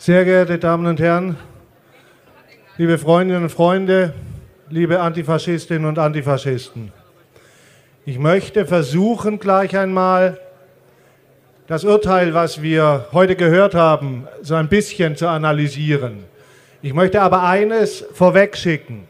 Sehr geehrte Damen und Herren, liebe Freundinnen und Freunde, liebe Antifaschistinnen und Antifaschisten. Ich möchte versuchen, gleich einmal das Urteil, was wir heute gehört haben, so ein bisschen zu analysieren. Ich möchte aber eines vorwegschicken.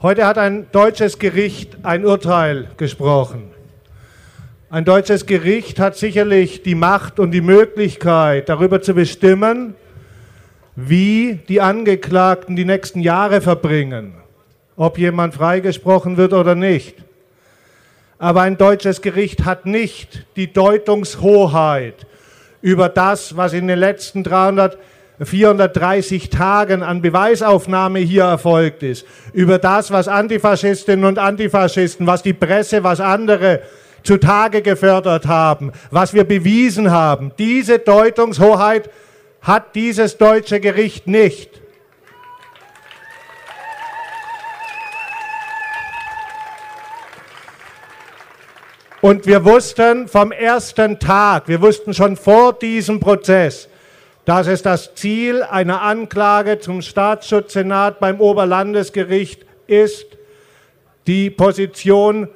Heute hat ein deutsches Gericht ein Urteil gesprochen. Ein deutsches Gericht hat sicherlich die Macht und die Möglichkeit, darüber zu bestimmen, wie die Angeklagten die nächsten Jahre verbringen, ob jemand freigesprochen wird oder nicht. Aber ein deutsches Gericht hat nicht die Deutungshoheit über das, was in den letzten 300, 430 Tagen an Beweisaufnahme hier erfolgt ist, über das, was Antifaschistinnen und Antifaschisten, was die Presse, was andere zutage gefördert haben, was wir bewiesen haben. Diese Deutungshoheit hat dieses deutsche Gericht nicht. Und wir wussten vom ersten Tag, wir wussten schon vor diesem Prozess, dass es das Ziel einer Anklage zum Staatsschutzsenat beim Oberlandesgericht ist, die Position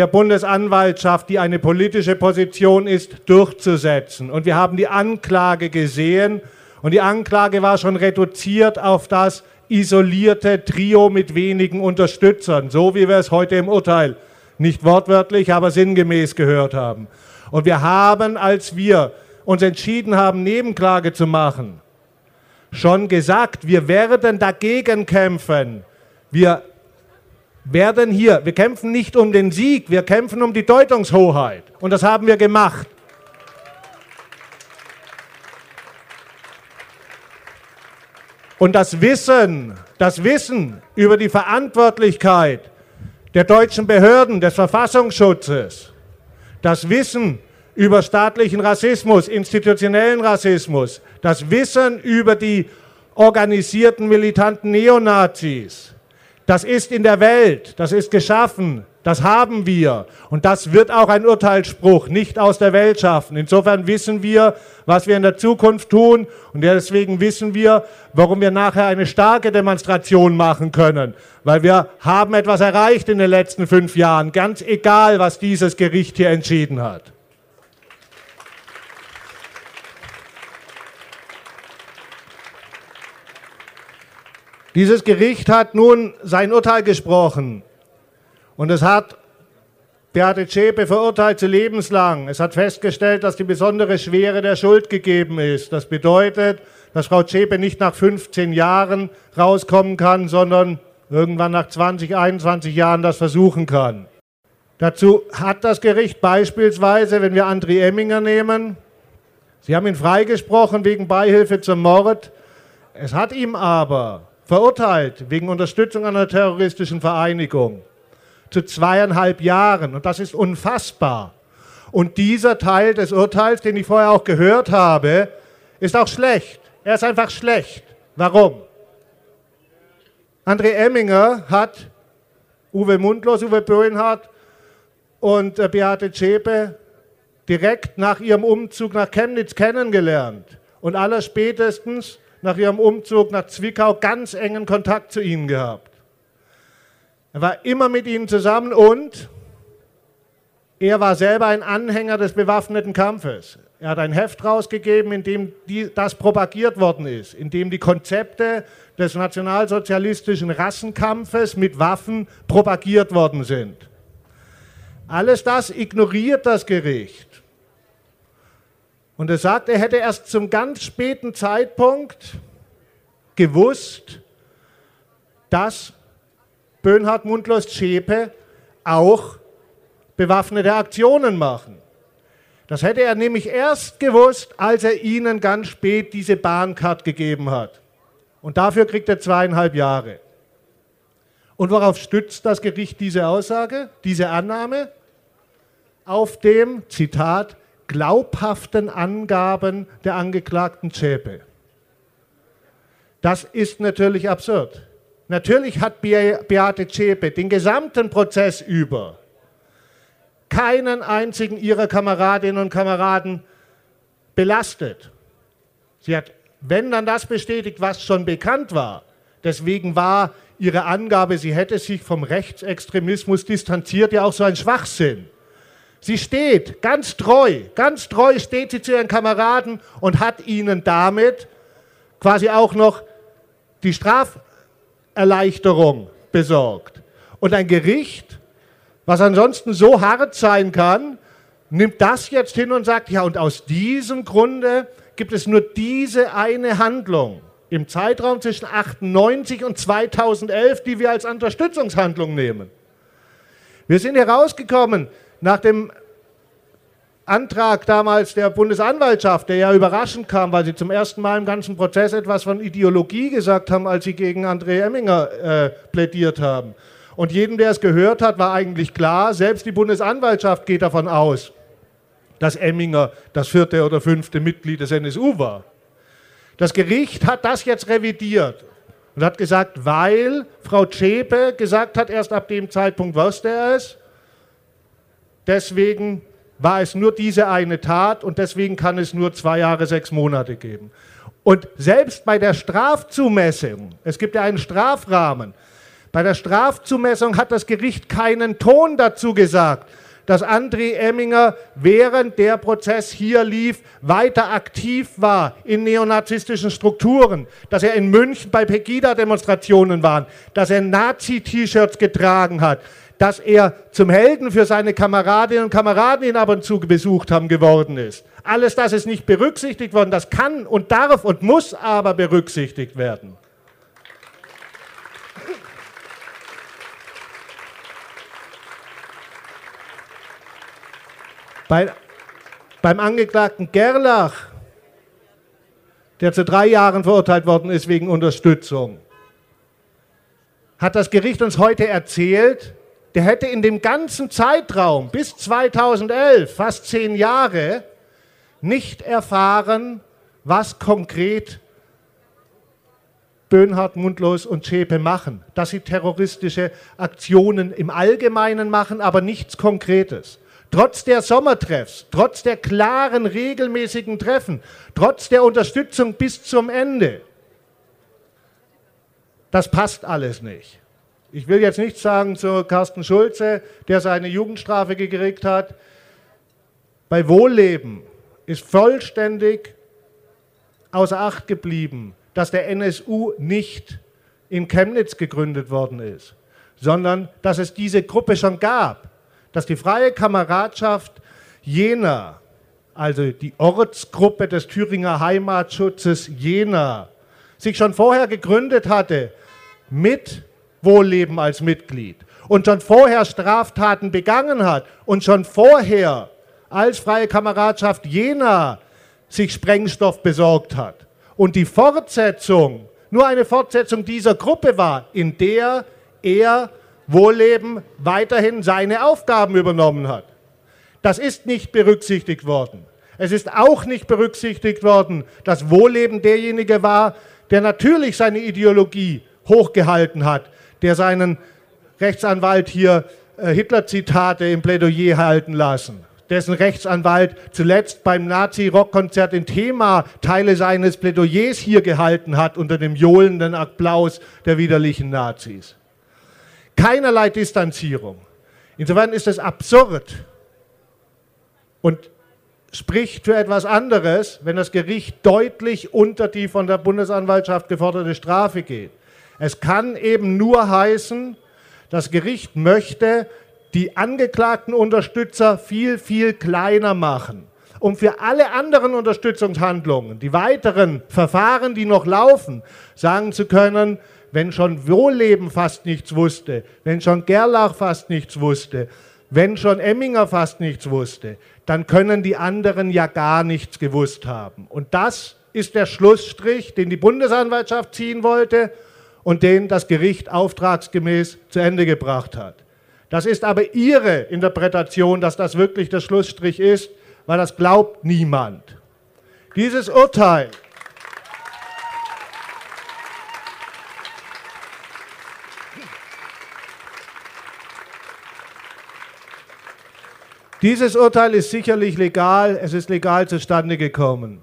der Bundesanwaltschaft, die eine politische Position ist, durchzusetzen. Und wir haben die Anklage gesehen und die Anklage war schon reduziert auf das isolierte Trio mit wenigen Unterstützern, so wie wir es heute im Urteil nicht wortwörtlich, aber sinngemäß gehört haben. Und wir haben, als wir uns entschieden haben, Nebenklage zu machen, schon gesagt, wir werden dagegen kämpfen. Wir werden hier, wir kämpfen nicht um den Sieg, wir kämpfen um die Deutungshoheit. Und das haben wir gemacht. Und das Wissen, das Wissen über die Verantwortlichkeit der deutschen Behörden, des Verfassungsschutzes, das Wissen über staatlichen Rassismus, institutionellen Rassismus, das Wissen über die organisierten militanten Neonazis, das ist in der Welt, das ist geschaffen, das haben wir. Und das wird auch ein Urteilsspruch nicht aus der Welt schaffen. Insofern wissen wir, was wir in der Zukunft tun. Und deswegen wissen wir, warum wir nachher eine starke Demonstration machen können. Weil wir haben etwas erreicht in den letzten fünf Jahren, ganz egal, was dieses Gericht hier entschieden hat. Dieses Gericht hat nun sein Urteil gesprochen und es hat Beate Zschäpe verurteilt zu lebenslang. Es hat festgestellt, dass die besondere Schwere der Schuld gegeben ist. Das bedeutet, dass Frau Zschäpe nicht nach 15 Jahren rauskommen kann, sondern irgendwann nach 20, 21 Jahren das versuchen kann. Dazu hat das Gericht beispielsweise, wenn wir André Emminger nehmen, Sie haben ihn freigesprochen wegen Beihilfe zum Mord. Es hat ihm aber verurteilt wegen Unterstützung einer terroristischen Vereinigung zu zweieinhalb Jahren. Und das ist unfassbar. Und dieser Teil des Urteils, den ich vorher auch gehört habe, ist auch schlecht. Er ist einfach schlecht. Warum? André Emminger hat Uwe Mundlos, Uwe Böhnhardt und äh, Beate Zschäpe direkt nach ihrem Umzug nach Chemnitz kennengelernt. Und allerspätestens nach ihrem Umzug nach Zwickau ganz engen Kontakt zu ihnen gehabt. Er war immer mit ihnen zusammen und er war selber ein Anhänger des bewaffneten Kampfes. Er hat ein Heft rausgegeben, in dem die, das propagiert worden ist, in dem die Konzepte des nationalsozialistischen Rassenkampfes mit Waffen propagiert worden sind. Alles das ignoriert das Gericht. Und er sagt, er hätte erst zum ganz späten Zeitpunkt gewusst, dass Böhnhard Mundlos Zschäpe auch bewaffnete Aktionen machen. Das hätte er nämlich erst gewusst, als er ihnen ganz spät diese Bahncard gegeben hat. Und dafür kriegt er zweieinhalb Jahre. Und worauf stützt das Gericht diese Aussage, diese Annahme? Auf dem, Zitat, glaubhaften Angaben der Angeklagten Zschäpe. Das ist natürlich absurd. Natürlich hat Beate Zschäpe den gesamten Prozess über keinen einzigen ihrer Kameradinnen und Kameraden belastet. Sie hat, wenn dann das bestätigt, was schon bekannt war. Deswegen war ihre Angabe, sie hätte sich vom Rechtsextremismus distanziert, ja auch so ein Schwachsinn. Sie steht ganz treu, ganz treu steht sie zu ihren Kameraden und hat ihnen damit quasi auch noch die Straferleichterung besorgt. Und ein Gericht, was ansonsten so hart sein kann, nimmt das jetzt hin und sagt, ja, und aus diesem Grunde gibt es nur diese eine Handlung im Zeitraum zwischen 98 und 2011, die wir als Unterstützungshandlung nehmen. Wir sind herausgekommen nach dem Antrag damals der Bundesanwaltschaft, der ja überraschend kam, weil sie zum ersten Mal im ganzen Prozess etwas von Ideologie gesagt haben, als sie gegen André Emminger äh, plädiert haben. Und jedem, der es gehört hat, war eigentlich klar, selbst die Bundesanwaltschaft geht davon aus, dass Emminger das vierte oder fünfte Mitglied des NSU war. Das Gericht hat das jetzt revidiert und hat gesagt, weil Frau Zschäpe gesagt hat, erst ab dem Zeitpunkt wusste er es, deswegen war es nur diese eine Tat und deswegen kann es nur zwei Jahre, sechs Monate geben. Und selbst bei der Strafzumessung, es gibt ja einen Strafrahmen, bei der Strafzumessung hat das Gericht keinen Ton dazu gesagt, dass André Emminger, während der Prozess hier lief, weiter aktiv war in neonazistischen Strukturen, dass er in München bei Pegida-Demonstrationen war, dass er Nazi-T-Shirts getragen hat, dass er zum Helden für seine Kameradinnen und Kameraden, die ihn ab und zu besucht haben, geworden ist. Alles das ist nicht berücksichtigt worden, das kann und darf und muss aber berücksichtigt werden. Bei, beim Angeklagten Gerlach, der zu drei Jahren verurteilt worden ist wegen Unterstützung, hat das Gericht uns heute erzählt, der hätte in dem ganzen Zeitraum bis 2011, fast zehn Jahre, nicht erfahren, was konkret Böhnhardt, Mundlos und Schäpe machen. Dass sie terroristische Aktionen im Allgemeinen machen, aber nichts Konkretes. Trotz der Sommertreffs, trotz der klaren, regelmäßigen Treffen, trotz der Unterstützung bis zum Ende. Das passt alles nicht. Ich will jetzt nichts sagen zu Carsten Schulze, der seine Jugendstrafe gekriegt hat. Bei Wohlleben ist vollständig außer Acht geblieben, dass der NSU nicht in Chemnitz gegründet worden ist, sondern dass es diese Gruppe schon gab dass die freie Kameradschaft Jena, also die Ortsgruppe des Thüringer Heimatschutzes Jena, sich schon vorher gegründet hatte mit Wohlleben als Mitglied und schon vorher Straftaten begangen hat und schon vorher als freie Kameradschaft Jena sich Sprengstoff besorgt hat. Und die Fortsetzung nur eine Fortsetzung dieser Gruppe war, in der er Wohlleben weiterhin seine Aufgaben übernommen hat. Das ist nicht berücksichtigt worden. Es ist auch nicht berücksichtigt worden, dass Wohlleben derjenige war, der natürlich seine Ideologie hochgehalten hat, der seinen Rechtsanwalt hier äh, Hitler-Zitate im Plädoyer halten lassen, dessen Rechtsanwalt zuletzt beim Nazi-Rockkonzert in Thema Teile seines Plädoyers hier gehalten hat unter dem johlenden Applaus der widerlichen Nazis keinerlei Distanzierung. Insofern ist es absurd und spricht für etwas anderes, wenn das Gericht deutlich unter die von der Bundesanwaltschaft geforderte Strafe geht. Es kann eben nur heißen, das Gericht möchte die angeklagten Unterstützer viel, viel kleiner machen, um für alle anderen Unterstützungshandlungen, die weiteren Verfahren, die noch laufen, sagen zu können, wenn schon Wohlleben fast nichts wusste, wenn schon Gerlach fast nichts wusste, wenn schon Emminger fast nichts wusste, dann können die anderen ja gar nichts gewusst haben. Und das ist der Schlussstrich, den die Bundesanwaltschaft ziehen wollte und den das Gericht auftragsgemäß zu Ende gebracht hat. Das ist aber Ihre Interpretation, dass das wirklich der Schlussstrich ist, weil das glaubt niemand. Dieses Urteil Dieses Urteil ist sicherlich legal, es ist legal zustande gekommen.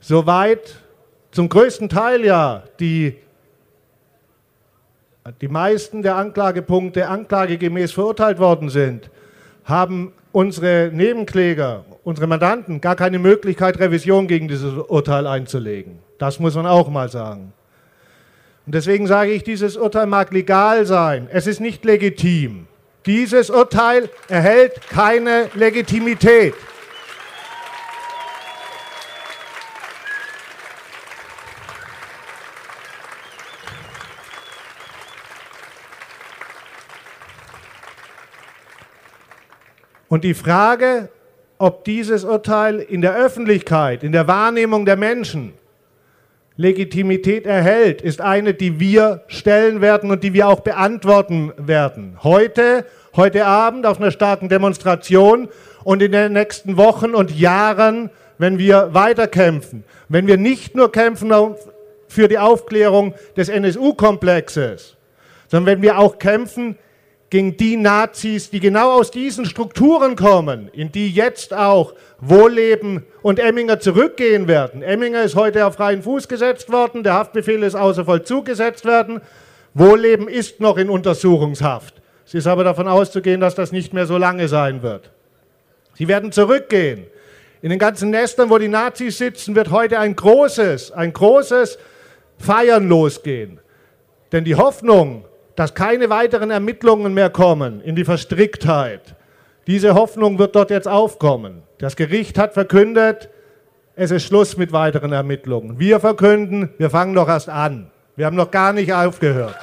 Soweit zum größten Teil ja die, die meisten der Anklagepunkte anklagegemäß verurteilt worden sind, haben unsere Nebenkläger, unsere Mandanten gar keine Möglichkeit, Revision gegen dieses Urteil einzulegen. Das muss man auch mal sagen. Und deswegen sage ich, dieses Urteil mag legal sein, es ist nicht legitim. Dieses Urteil erhält keine Legitimität. Und die Frage, ob dieses Urteil in der Öffentlichkeit, in der Wahrnehmung der Menschen Legitimität erhält, ist eine, die wir stellen werden und die wir auch beantworten werden. Heute, heute Abend auf einer starken Demonstration und in den nächsten Wochen und Jahren, wenn wir weiterkämpfen. Wenn wir nicht nur kämpfen für die Aufklärung des NSU-Komplexes, sondern wenn wir auch kämpfen gegen die Nazis, die genau aus diesen Strukturen kommen, in die jetzt auch Wohlleben und Emminger zurückgehen werden. Emminger ist heute auf freien Fuß gesetzt worden, der Haftbefehl ist außer Vollzug gesetzt worden. Wohlleben ist noch in Untersuchungshaft. Es ist aber davon auszugehen, dass das nicht mehr so lange sein wird. Sie werden zurückgehen. In den ganzen Nestern, wo die Nazis sitzen, wird heute ein großes, ein großes Feiern losgehen. Denn die Hoffnung dass keine weiteren Ermittlungen mehr kommen in die Verstricktheit. Diese Hoffnung wird dort jetzt aufkommen. Das Gericht hat verkündet, es ist Schluss mit weiteren Ermittlungen. Wir verkünden, wir fangen noch erst an. Wir haben noch gar nicht aufgehört.